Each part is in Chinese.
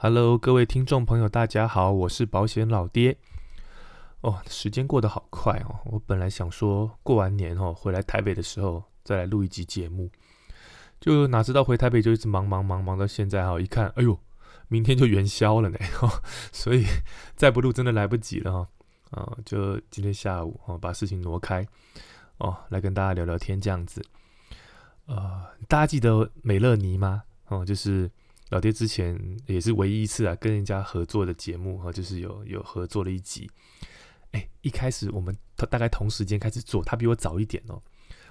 Hello，各位听众朋友，大家好，我是保险老爹。哦，时间过得好快哦！我本来想说过完年哦，回来台北的时候再来录一集节目，就哪知道回台北就一直忙忙忙忙到现在哈，一看，哎呦，明天就元宵了呢 哦，所以再不录真的来不及了哈。啊，就今天下午哦，把事情挪开哦，来跟大家聊聊天这样子。呃，大家记得美乐妮吗？哦，就是。老爹之前也是唯一一次啊，跟人家合作的节目哈，就是有有合作了一集。哎，一开始我们大概同时间开始做，他比我早一点哦，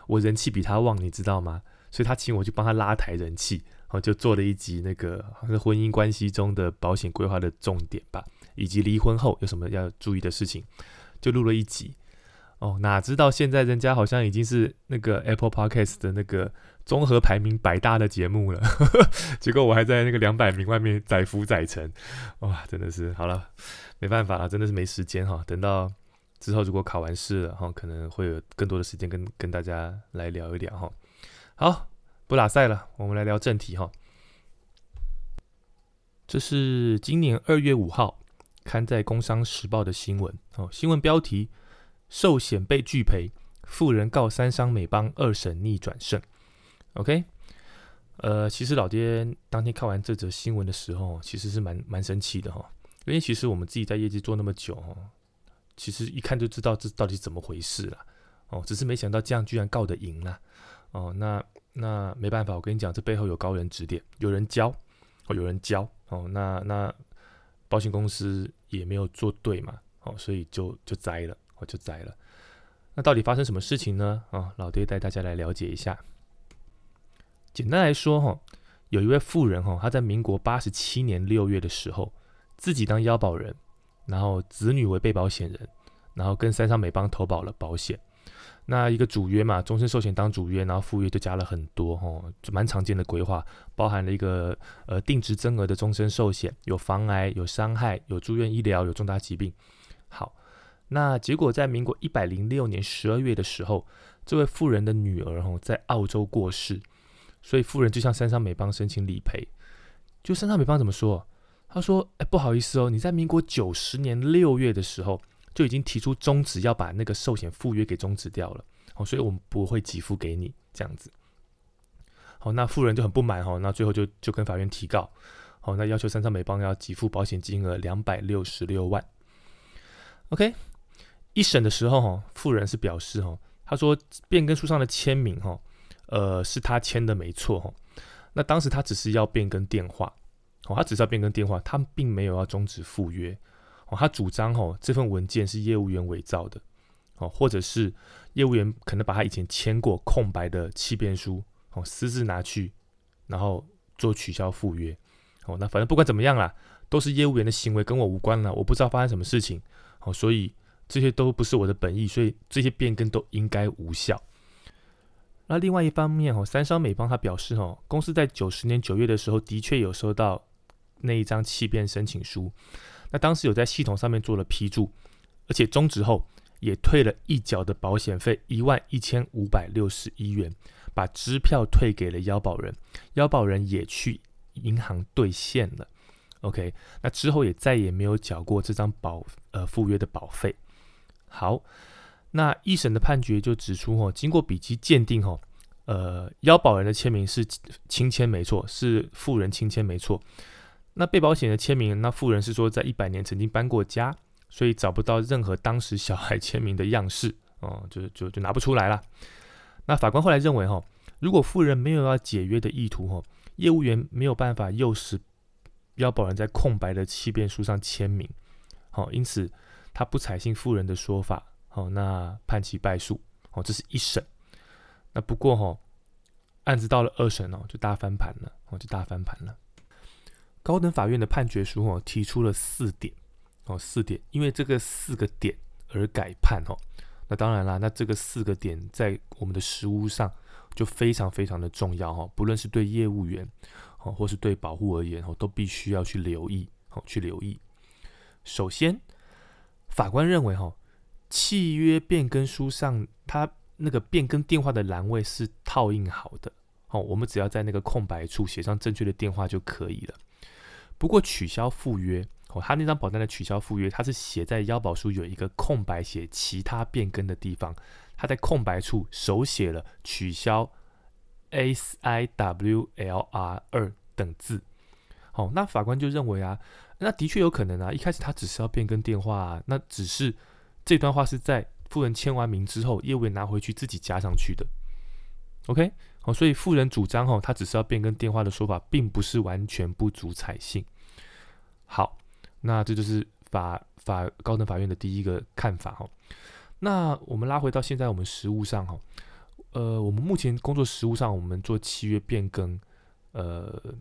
我人气比他旺，你知道吗？所以他请我去帮他拉抬人气，然后就做了一集那个婚姻关系中的保险规划的重点吧，以及离婚后有什么要注意的事情，就录了一集。哦，哪知道现在人家好像已经是那个 Apple Podcast 的那个综合排名百大的节目了，结果我还在那个两百名外面载浮载沉，哇，真的是好了，没办法了，真的是没时间哈。等到之后如果考完试了哈，可能会有更多的时间跟跟大家来聊一聊哈。好，不拉赛了，我们来聊正题哈。这是今年二月五号刊在《工商时报》的新闻哦，新闻标题。寿险被拒赔，富人告三商美邦二审逆转胜。OK，呃，其实老爹当天看完这则新闻的时候，其实是蛮蛮生气的哈。因为其实我们自己在业绩做那么久哈，其实一看就知道这到底怎么回事了。哦，只是没想到这样居然告得赢了。哦，那那没办法，我跟你讲，这背后有高人指点，有人教，哦，有人教。哦，那那保险公司也没有做对嘛，哦，所以就就栽了。我就栽了。那到底发生什么事情呢？啊，老爹带大家来了解一下。简单来说，哈，有一位富人，哈，他在民国八十七年六月的时候，自己当腰保人，然后子女为被保险人，然后跟三上美邦投保了保险。那一个主约嘛，终身寿险当主约，然后副约就加了很多，哈，蛮常见的规划，包含了一个呃定值增额的终身寿险，有防癌、有伤害、有住院医疗、有重大疾病。好。那结果在民国一百零六年十二月的时候，这位富人的女儿哈在澳洲过世，所以富人就向三商美邦申请理赔。就三商美邦怎么说？他说：“哎，不好意思哦，你在民国九十年六月的时候就已经提出终止，要把那个寿险附约给终止掉了，哦，所以我们不会给付给你这样子。”好，那富人就很不满哈，那最后就就跟法院提告，好，那要求三商美邦要给付保险金额两百六十六万。OK。一审的时候，哈，富人是表示，哈，他说变更书上的签名，哈，呃，是他签的没错，哈。那当时他只是要变更电话，哦，他只是要变更电话，他并没有要终止赴约，哦，他主张，哦，这份文件是业务员伪造的，哦，或者是业务员可能把他以前签过空白的契变书，哦，私自拿去，然后做取消赴约，哦，那反正不管怎么样啦，都是业务员的行为跟我无关了，我不知道发生什么事情，哦，所以。这些都不是我的本意，所以这些变更都应该无效。那另外一方面哦，三商美邦他表示哦，公司在九十年九月的时候的确有收到那一张弃变申请书，那当时有在系统上面做了批注，而且终止后也退了一缴的保险费一万一千五百六十一元，把支票退给了腰保人，腰保人也去银行兑现了。OK，那之后也再也没有缴过这张保呃赴约的保费。好，那一审的判决就指出，哈，经过笔迹鉴定，哈，呃，腰保人的签名是亲签没错，是富人亲签没错。那被保险的签名，那富人是说在一百年曾经搬过家，所以找不到任何当时小孩签名的样式，哦，就就就拿不出来了。那法官后来认为，哈，如果富人没有要解约的意图，哈，业务员没有办法诱使腰保人在空白的契变书上签名，好，因此。他不采信富人的说法，哦，那判其败诉，哦，这是一审。那不过哈，案子到了二审哦，就大翻盘了，哦，就大翻盘了。高等法院的判决书哦，提出了四点，哦，四点，因为这个四个点而改判哦。那当然啦，那这个四个点在我们的实务上就非常非常的重要哈，不论是对业务员，哦，或是对保护而言，哦，都必须要去留意，哦，去留意。首先。法官认为，哈，契约变更书上，它那个变更电话的栏位是套印好的，哦，我们只要在那个空白处写上正确的电话就可以了。不过取消附约哦，他那张保单的取消附约，它是写在腰保书有一个空白写其他变更的地方，他在空白处手写了取消 S I W L R 二等字。哦，那法官就认为啊，那的确有可能啊，一开始他只是要变更电话，啊，那只是这段话是在富人签完名之后，业务员拿回去自己加上去的。OK，好，所以富人主张哈，他只是要变更电话的说法，并不是完全不足采信。好，那这就是法法高等法院的第一个看法哈。那我们拉回到现在我们实务上哈，呃，我们目前工作实务上，我们做契约变更，呃。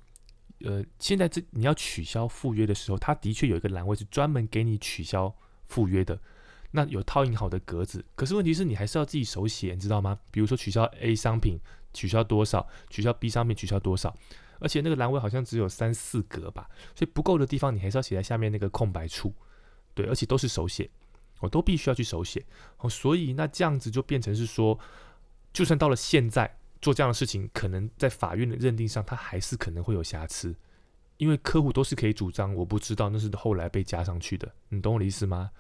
呃，现在这你要取消赴约的时候，它的确有一个栏位是专门给你取消赴约的，那有套印好的格子。可是问题是你还是要自己手写，你知道吗？比如说取消 A 商品，取消多少？取消 B 商品，取消多少？而且那个栏位好像只有三四格吧，所以不够的地方你还是要写在下面那个空白处。对，而且都是手写，我都必须要去手写。哦，所以那这样子就变成是说，就算到了现在。做这样的事情，可能在法院的认定上，他还是可能会有瑕疵，因为客户都是可以主张，我不知道那是后来被加上去的，你懂我的意思吗？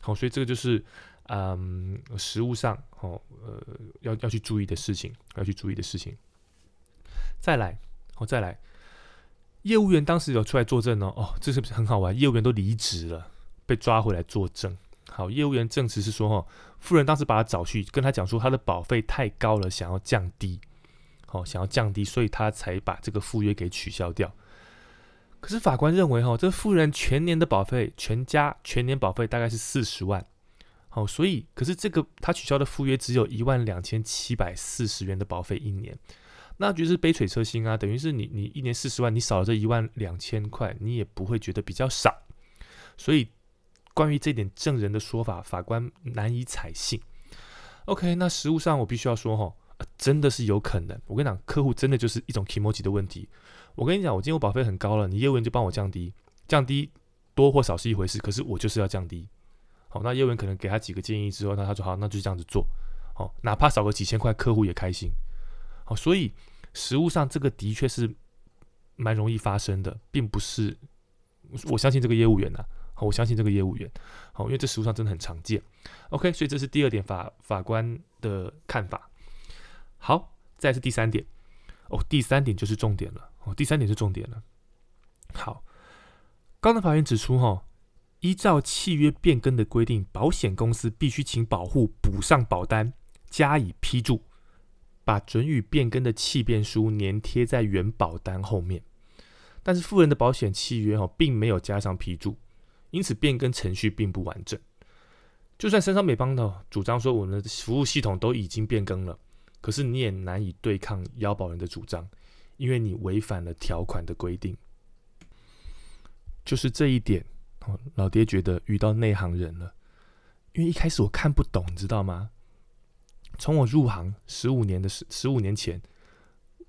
好，所以这个就是，嗯，实物上，哦，呃，要要去注意的事情，要去注意的事情。再来，哦，再来，业务员当时有出来作证哦，哦，这是不是很好玩？业务员都离职了，被抓回来作证。好，业务员证词是说，哈，富人当时把他找去，跟他讲说，他的保费太高了，想要降低，好，想要降低，所以他才把这个赴约给取消掉。可是法官认为，哈，这富人全年的保费，全家全年保费大概是四十万，好，所以，可是这个他取消的赴约只有一万两千七百四十元的保费一年，那觉得是杯水车薪啊，等于是你你一年四十万，你少了这一万两千块，你也不会觉得比较少，所以。关于这点证人的说法，法官难以采信。OK，那实物上我必须要说哈，真的是有可能。我跟你讲，客户真的就是一种 emoji 的问题。我跟你讲，我今天我保费很高了，你业务员就帮我降低，降低多或少是一回事，可是我就是要降低。好，那业务员可能给他几个建议之后，那他说好，那就这样子做。好，哪怕少个几千块，客户也开心。好，所以实物上这个的确是蛮容易发生的，并不是我相信这个业务员呐。我相信这个业务员，好，因为这实务上真的很常见。OK，所以这是第二点法法官的看法。好，再是第三点。哦，第三点就是重点了。第三点是重点了。好，高等法院指出，哈，依照契约变更的规定，保险公司必须请保护补上保单，加以批注，把准予变更的契变书粘贴在原保单后面。但是富人的保险契约，哈，并没有加上批注。因此，变更程序并不完整。就算深商美邦的主张说我们的服务系统都已经变更了，可是你也难以对抗腰保人的主张，因为你违反了条款的规定。就是这一点，老爹觉得遇到内行人了。因为一开始我看不懂，你知道吗？从我入行十五年的十十五年前，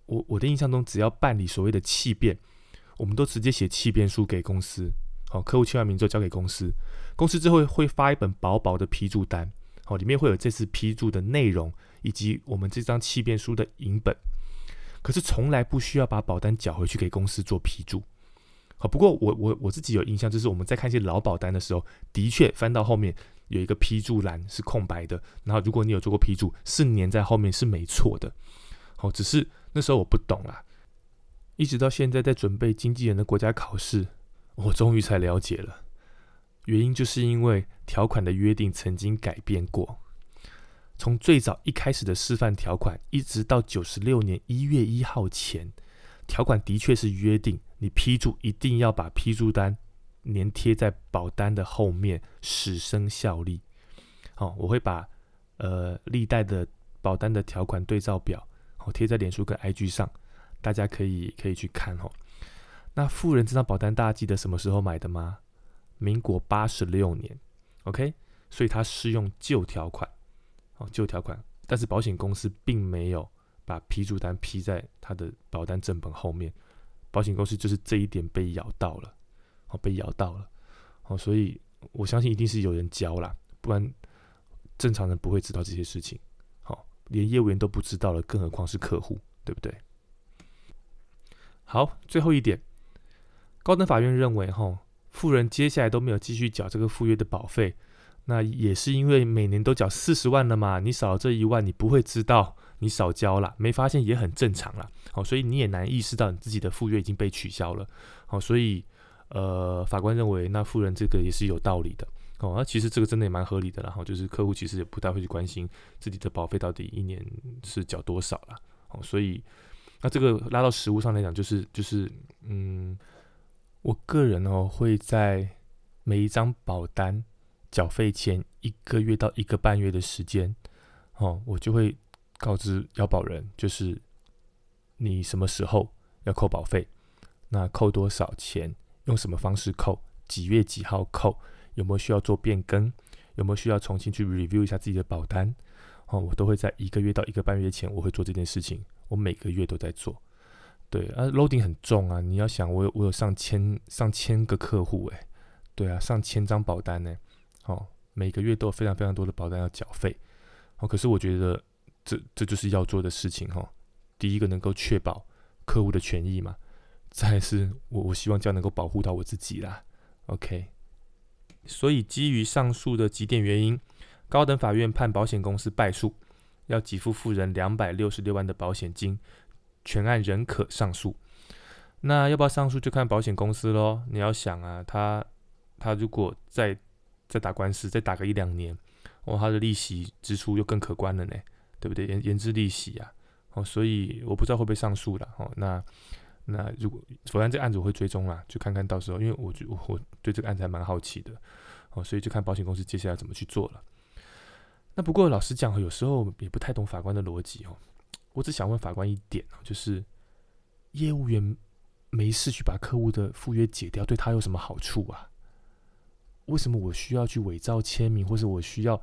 我我的印象中，只要办理所谓的契变，我们都直接写契变书给公司。好，客户签完名之后交给公司，公司之后会发一本薄薄的批注单，好，里面会有这次批注的内容以及我们这张契变书的影本，可是从来不需要把保单缴回去给公司做批注。好，不过我我我自己有印象，就是我们在看一些老保单的时候，的确翻到后面有一个批注栏是空白的，然后如果你有做过批注，是粘在后面是没错的。好，只是那时候我不懂啦，一直到现在在准备经纪人的国家考试。我终于才了解了，原因就是因为条款的约定曾经改变过。从最早一开始的示范条款，一直到九十六年一月一号前，条款的确是约定你批注一定要把批注单粘贴在保单的后面，使生效力。好，我会把呃历代的保单的条款对照表，好贴在脸书跟 IG 上，大家可以可以去看哦。那富人这张保单，大家记得什么时候买的吗？民国八十六年，OK，所以它适用旧条款，哦，旧条款，但是保险公司并没有把批注单批在他的保单正本后面，保险公司就是这一点被咬到了，哦，被咬到了，哦，所以我相信一定是有人教啦，不然正常人不会知道这些事情，好，连业务员都不知道了，更何况是客户，对不对？好，最后一点。高等法院认为，哈，富人接下来都没有继续缴这个赴约的保费，那也是因为每年都缴四十万了嘛，你少了这一万，你不会知道你少交了，没发现也很正常了，好，所以你也难意识到你自己的赴约已经被取消了，好，所以，呃，法官认为那富人这个也是有道理的，哦，那其实这个真的也蛮合理的，然后就是客户其实也不太会去关心自己的保费到底一年是缴多少了，哦，所以。那这个拉到实物上来讲，就是就是，嗯，我个人哦会在每一张保单缴费前一个月到一个半月的时间，哦，我就会告知要保人，就是你什么时候要扣保费，那扣多少钱，用什么方式扣，几月几号扣，有没有需要做变更，有没有需要重新去 review 一下自己的保单，哦，我都会在一个月到一个半月前，我会做这件事情。我每个月都在做，对啊，loading 很重啊。你要想，我有我有上千上千个客户诶，对啊，上千张保单呢，哦，每个月都有非常非常多的保单要缴费，哦，可是我觉得这这就是要做的事情哈。第一个能够确保客户的权益嘛，再是我我希望这样能够保护到我自己啦。OK，所以基于上述的几点原因，高等法院判保险公司败诉。要给付富人两百六十六万的保险金，全案仍可上诉。那要不要上诉就看保险公司喽。你要想啊，他他如果在再打官司，再打个一两年，哦，他的利息支出又更可观了呢，对不对？延延滞利息啊，哦，所以我不知道会不会上诉了。哦，那那如果否然这个案子我会追踪啦，就看看到时候，因为我就我对这个案子还蛮好奇的，哦，所以就看保险公司接下来怎么去做了。那不过老实讲，有时候也不太懂法官的逻辑哦。我只想问法官一点哦，就是业务员没事去把客户的赴约解掉，对他有什么好处啊？为什么我需要去伪造签名，或是我需要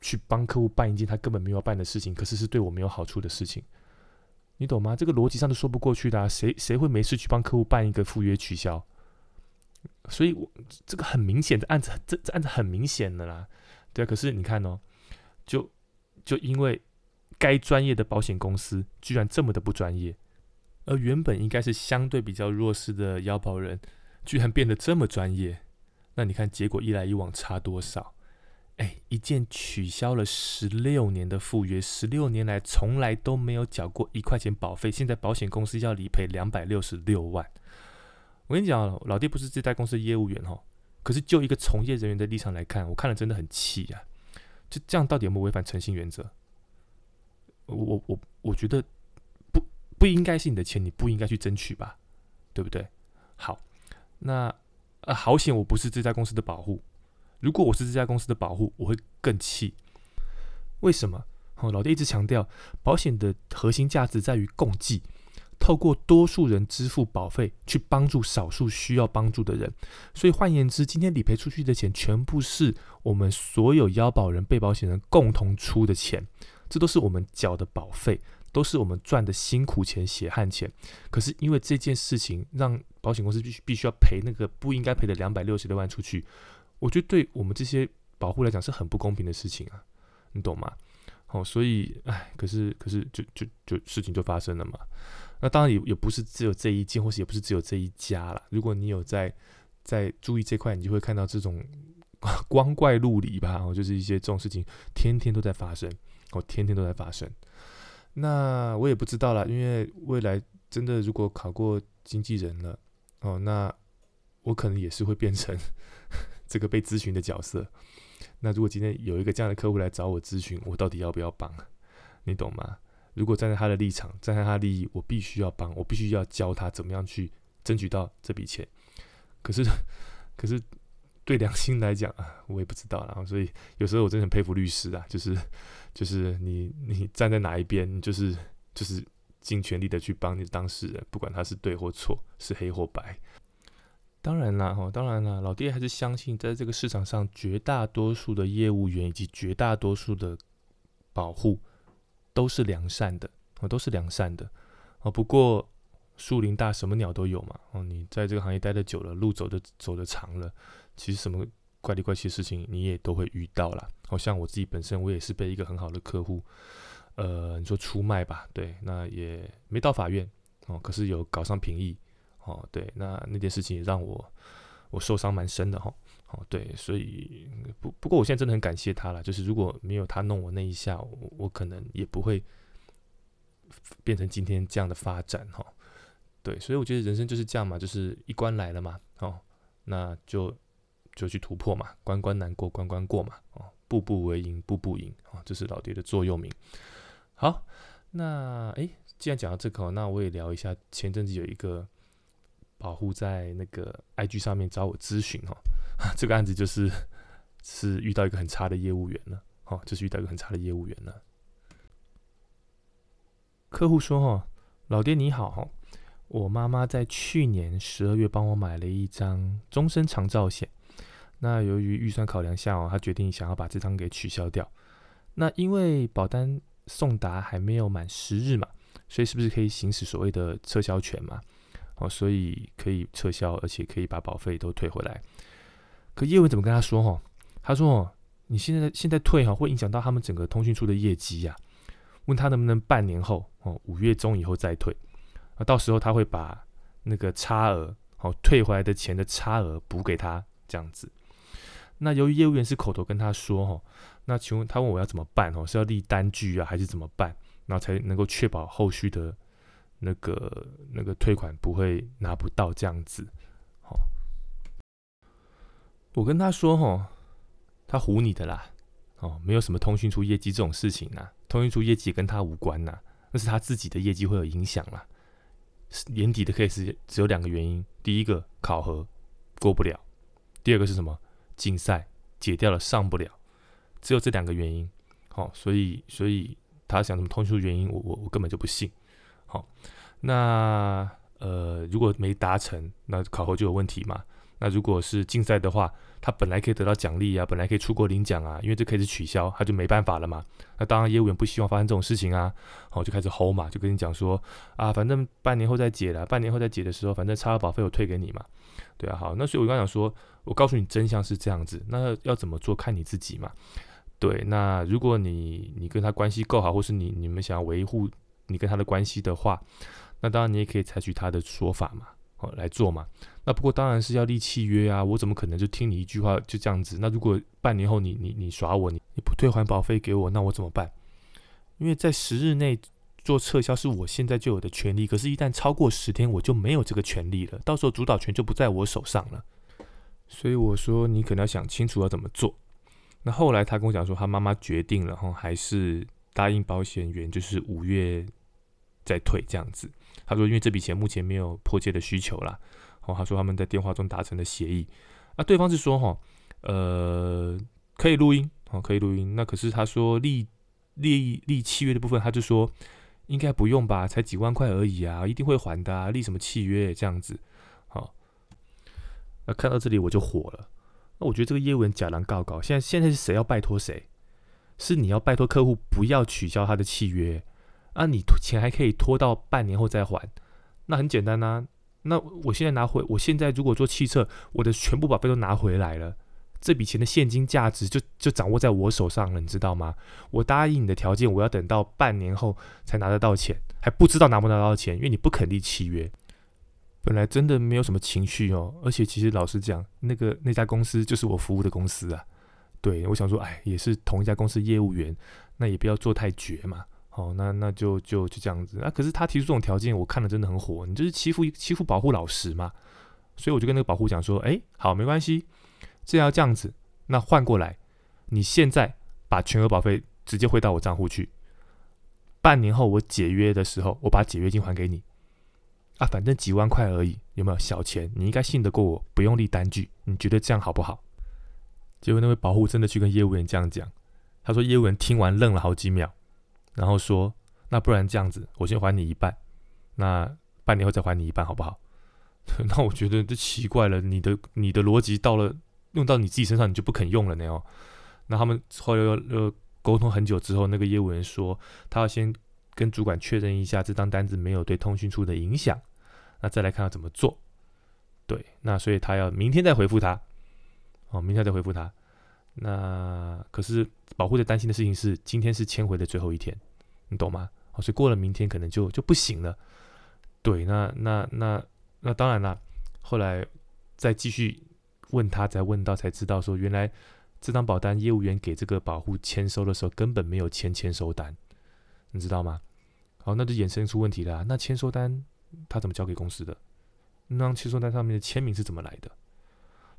去帮客户办一件他根本没有办的事情，可是是对我没有好处的事情？你懂吗？这个逻辑上都说不过去的。谁谁会没事去帮客户办一个赴约取消？所以，我这个很明显的案子，这这案子很明显的啦。对，可是你看哦，就就因为该专业的保险公司居然这么的不专业，而原本应该是相对比较弱势的腰保人，居然变得这么专业，那你看结果一来一往差多少？哎，一件取消了十六年的赴约，十六年来从来都没有缴过一块钱保费，现在保险公司要理赔两百六十六万。我跟你讲，老弟不是这家公司的业务员哈。可是，就一个从业人员的立场来看，我看了真的很气啊！就这样，到底有没有违反诚信原则？我我我觉得不不应该是你的钱，你不应该去争取吧，对不对？好，那呃，好险我不是这家公司的保护。如果我是这家公司的保护，我会更气。为什么？哦，老爹一直强调，保险的核心价值在于共济。透过多数人支付保费去帮助少数需要帮助的人，所以换言之，今天理赔出去的钱全部是我们所有腰保人、被保险人共同出的钱，这都是我们缴的保费，都是我们赚的辛苦钱、血汗钱。可是因为这件事情，让保险公司必须必须要赔那个不应该赔的两百六十六万出去，我觉得对我们这些保护来讲是很不公平的事情啊，你懂吗？好，所以唉，可是可是就就就事情就发生了嘛。那当然也也不是只有这一件，或是也不是只有这一家啦。如果你有在在注意这块，你就会看到这种光怪陆离吧，哦，就是一些这种事情天天都在发生，哦，天天都在发生。那我也不知道啦，因为未来真的如果考过经纪人了，哦，那我可能也是会变成 这个被咨询的角色。那如果今天有一个这样的客户来找我咨询，我到底要不要帮？你懂吗？如果站在他的立场，站在他利益，我必须要帮，我必须要教他怎么样去争取到这笔钱。可是，可是对良心来讲啊，我也不知道。然后，所以有时候我真的很佩服律师啊，就是就是你你站在哪一边，你就是就是尽全力的去帮你当事人，不管他是对或错，是黑或白。当然啦，哈，当然啦，老爹还是相信，在这个市场上，绝大多数的业务员以及绝大多数的保护。都是良善的，哦，都是良善的，哦。不过树林大，什么鸟都有嘛，哦。你在这个行业待的久了，路走的走的长了，其实什么怪里怪气的事情你也都会遇到啦。好像我自己本身，我也是被一个很好的客户，呃，你说出卖吧，对，那也没到法院，哦，可是有搞上评议，哦，对，那那件事情也让我我受伤蛮深的哈。哦，对，所以不不过我现在真的很感谢他了，就是如果没有他弄我那一下，我我可能也不会变成今天这样的发展哈。对，所以我觉得人生就是这样嘛，就是一关来了嘛，哦，那就就去突破嘛，关关难过关关过嘛，哦，步步为营步步赢啊，这是老爹的座右铭。好，那诶，既然讲到这个，那我也聊一下前阵子有一个保护在那个 IG 上面找我咨询哦。这个案子就是是遇到一个很差的业务员了，哦，就是遇到一个很差的业务员了。客户说：“哈，老爹你好，哈，我妈妈在去年十二月帮我买了一张终身长照险，那由于预算考量下哦，他决定想要把这张给取消掉。那因为保单送达还没有满十日嘛，所以是不是可以行使所谓的撤销权嘛？哦，所以可以撤销，而且可以把保费都退回来。”可业务怎么跟他说？哈，他说：“哦，你现在现在退哈，会影响到他们整个通讯处的业绩呀。问他能不能半年后哦，五月中以后再退啊？到时候他会把那个差额哦，退回来的钱的差额补给他这样子。那由于业务员是口头跟他说哈，那请问他问我要怎么办？哦，是要立单据啊，还是怎么办？然后才能够确保后续的那个那个退款不会拿不到这样子。”我跟他说：“吼，他唬你的啦，哦，没有什么通讯出业绩这种事情呐，通讯出业绩跟他无关呐，那是他自己的业绩会有影响啦。年底的 case 只有两个原因，第一个考核过不了，第二个是什么？竞赛解掉了上不了，只有这两个原因。好，所以所以他想什么通讯原因，我我我根本就不信。好，那呃，如果没达成，那考核就有问题嘛。”那如果是竞赛的话，他本来可以得到奖励啊，本来可以出国领奖啊，因为这可以是取消，他就没办法了嘛。那当然业务员不希望发生这种事情啊，好就开始吼嘛，就跟你讲说啊，反正半年后再解了，半年后再解的时候，反正差额保费我退给你嘛。对啊，好，那所以我刚讲说，我告诉你真相是这样子，那要怎么做看你自己嘛。对，那如果你你跟他关系够好，或是你你们想要维护你跟他的关系的话，那当然你也可以采取他的说法嘛。哦，来做嘛？那不过当然是要立契约啊！我怎么可能就听你一句话就这样子？那如果半年后你你你耍我，你你不退还保费给我，那我怎么办？因为在十日内做撤销是我现在就有的权利，可是，一旦超过十天，我就没有这个权利了。到时候主导权就不在我手上了。所以我说你可能要想清楚要怎么做。那后来他跟我讲说，他妈妈决定了哈，还是答应保险员，就是五月再退这样子。他说：“因为这笔钱目前没有迫切的需求啦。哦，他说他们在电话中达成的协议，那对方是说哈，呃，可以录音，哦，可以录音。那可是他说立立立契约的部分，他就说应该不用吧，才几万块而已啊，一定会还的啊，立什么契约这样子？好，那看到这里我就火了。那我觉得这个业务员假狼告告，现在现在是谁要拜托谁？是你要拜托客户不要取消他的契约。”啊，你钱还可以拖到半年后再还，那很简单呐。那我现在拿回，我现在如果做汽车，我的全部保费都拿回来了，这笔钱的现金价值就就掌握在我手上了，你知道吗？我答应你的条件，我要等到半年后才拿得到钱，还不知道拿不拿到钱，因为你不肯立契约。本来真的没有什么情绪哦，而且其实老实讲，那个那家公司就是我服务的公司啊。对我想说，哎，也是同一家公司业务员，那也不要做太绝嘛。哦，那那就就就这样子。那可是他提出这种条件，我看了真的很火。你就是欺负欺负保护老实嘛？所以我就跟那个保护讲说，哎，好，没关系，这要这样子。那换过来，你现在把全额保费直接汇到我账户去。半年后我解约的时候，我把解约金还给你。啊，反正几万块而已，有没有小钱？你应该信得过我，不用立单据。你觉得这样好不好？结果那位保护真的去跟业务员这样讲，他说业务员听完愣了好几秒。然后说，那不然这样子，我先还你一半，那半年后再还你一半，好不好？那我觉得这奇怪了，你的你的逻辑到了用到你自己身上，你就不肯用了呢哦。那他们后来又又沟通很久之后，那个业务员说，他要先跟主管确认一下这张单子没有对通讯处的影响，那再来看要怎么做。对，那所以他要明天再回复他，哦，明天再回复他。那可是保护在担心的事情是，今天是签回的最后一天。你懂吗？哦，所以过了明天可能就就不行了。对，那那那那当然啦，后来再继续问他，才问到才知道说，原来这张保单业务员给这个保户签收的时候，根本没有签签收单，你知道吗？好，那就衍生出问题了。那签收单他怎么交给公司的？那张签收单上面的签名是怎么来的？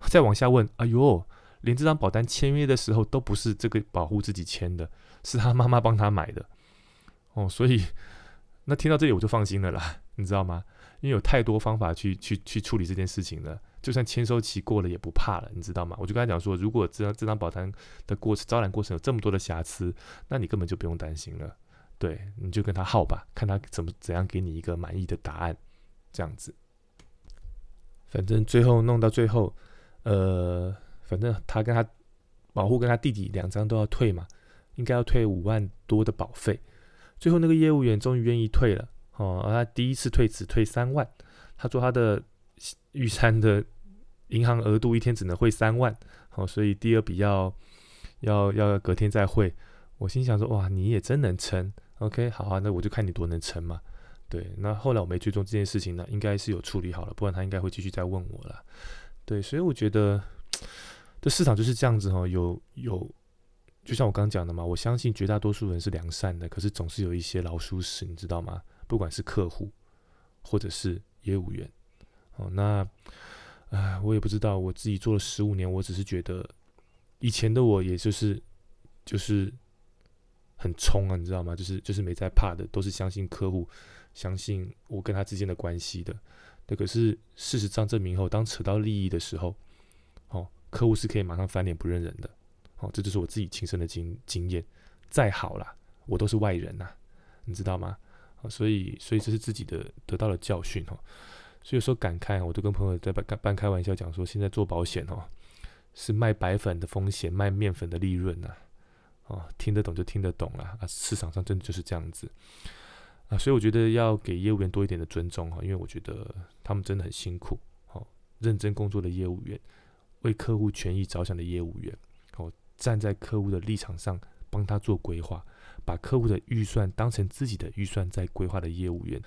再往下问，哎呦，连这张保单签约的时候都不是这个保户自己签的，是他妈妈帮他买的。哦，所以那听到这里我就放心了啦，你知道吗？因为有太多方法去去去处理这件事情了，就算签收期过了也不怕了，你知道吗？我就跟他讲说，如果这张这张保单的过程招揽过程有这么多的瑕疵，那你根本就不用担心了。对，你就跟他耗吧，看他怎么怎样给你一个满意的答案，这样子。反正最后弄到最后，呃，反正他跟他保护跟他弟弟两张都要退嘛，应该要退五万多的保费。最后那个业务员终于愿意退了，哦，他第一次退只退三万，他说他的玉山的银行额度一天只能汇三万，好，所以第二笔要要要隔天再汇。我心想说，哇，你也真能撑。OK，好啊，那我就看你多能撑嘛。对，那后来我没追踪这件事情呢，应该是有处理好了，不然他应该会继续再问我了。对，所以我觉得这市场就是这样子哈，有有，就像我刚讲的嘛，我相信绝大多数人是良善的，可是总是有一些老鼠屎，你知道吗？不管是客户或者是业务员，哦，那，唉，我也不知道，我自己做了十五年，我只是觉得以前的我，也就是就是。很冲啊，你知道吗？就是就是没在怕的，都是相信客户，相信我跟他之间的关系的。那可是事实上证明后，当扯到利益的时候，哦，客户是可以马上翻脸不认人的。哦，这就是我自己亲身的经经验。再好啦，我都是外人呐，你知道吗？啊，所以所以这是自己的得到了教训哦。所以有时候感慨，我都跟朋友在半半开玩笑讲说，现在做保险哦，是卖白粉的风险，卖面粉的利润呐。哦，听得懂就听得懂了啊！市场上真的就是这样子啊，所以我觉得要给业务员多一点的尊重哈，因为我觉得他们真的很辛苦，好认真工作的业务员，为客户权益着想的业务员，站在客户的立场上帮他做规划，把客户的预算当成自己的预算在规划的业务员，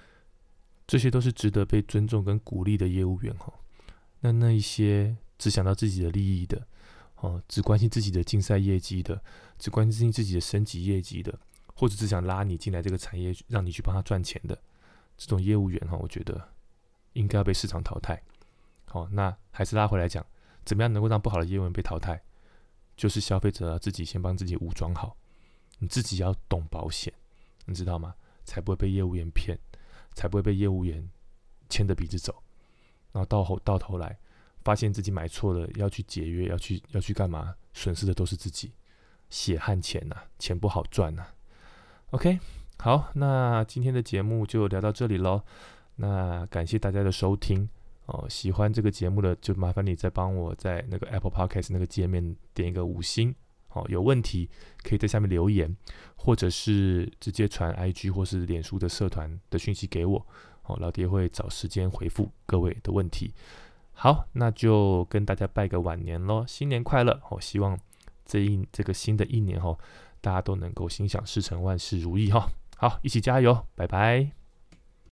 这些都是值得被尊重跟鼓励的业务员哈。那那一些只想到自己的利益的。哦，只关心自己的竞赛业绩的，只关心自己的升级业绩的，或者只想拉你进来这个产业，让你去帮他赚钱的这种业务员哈，我觉得应该要被市场淘汰。好，那还是拉回来讲，怎么样能够让不好的业务员被淘汰？就是消费者自己先帮自己武装好，你自己要懂保险，你知道吗？才不会被业务员骗，才不会被业务员牵着鼻子走，然后到后到头来。发现自己买错了，要去解约，要去要去干嘛？损失的都是自己血汗钱呐，钱不好赚呐。OK，好，那今天的节目就聊到这里喽。那感谢大家的收听哦，喜欢这个节目的就麻烦你再帮我在那个 Apple Podcast 那个界面点一个五星哦。有问题可以在下面留言，或者是直接传 IG 或是脸书的社团的讯息给我哦，老爹会找时间回复各位的问题。好，那就跟大家拜个晚年喽，新年快乐！哦，希望这一这个新的一年哦，大家都能够心想事成，万事如意哈。好，一起加油，拜拜。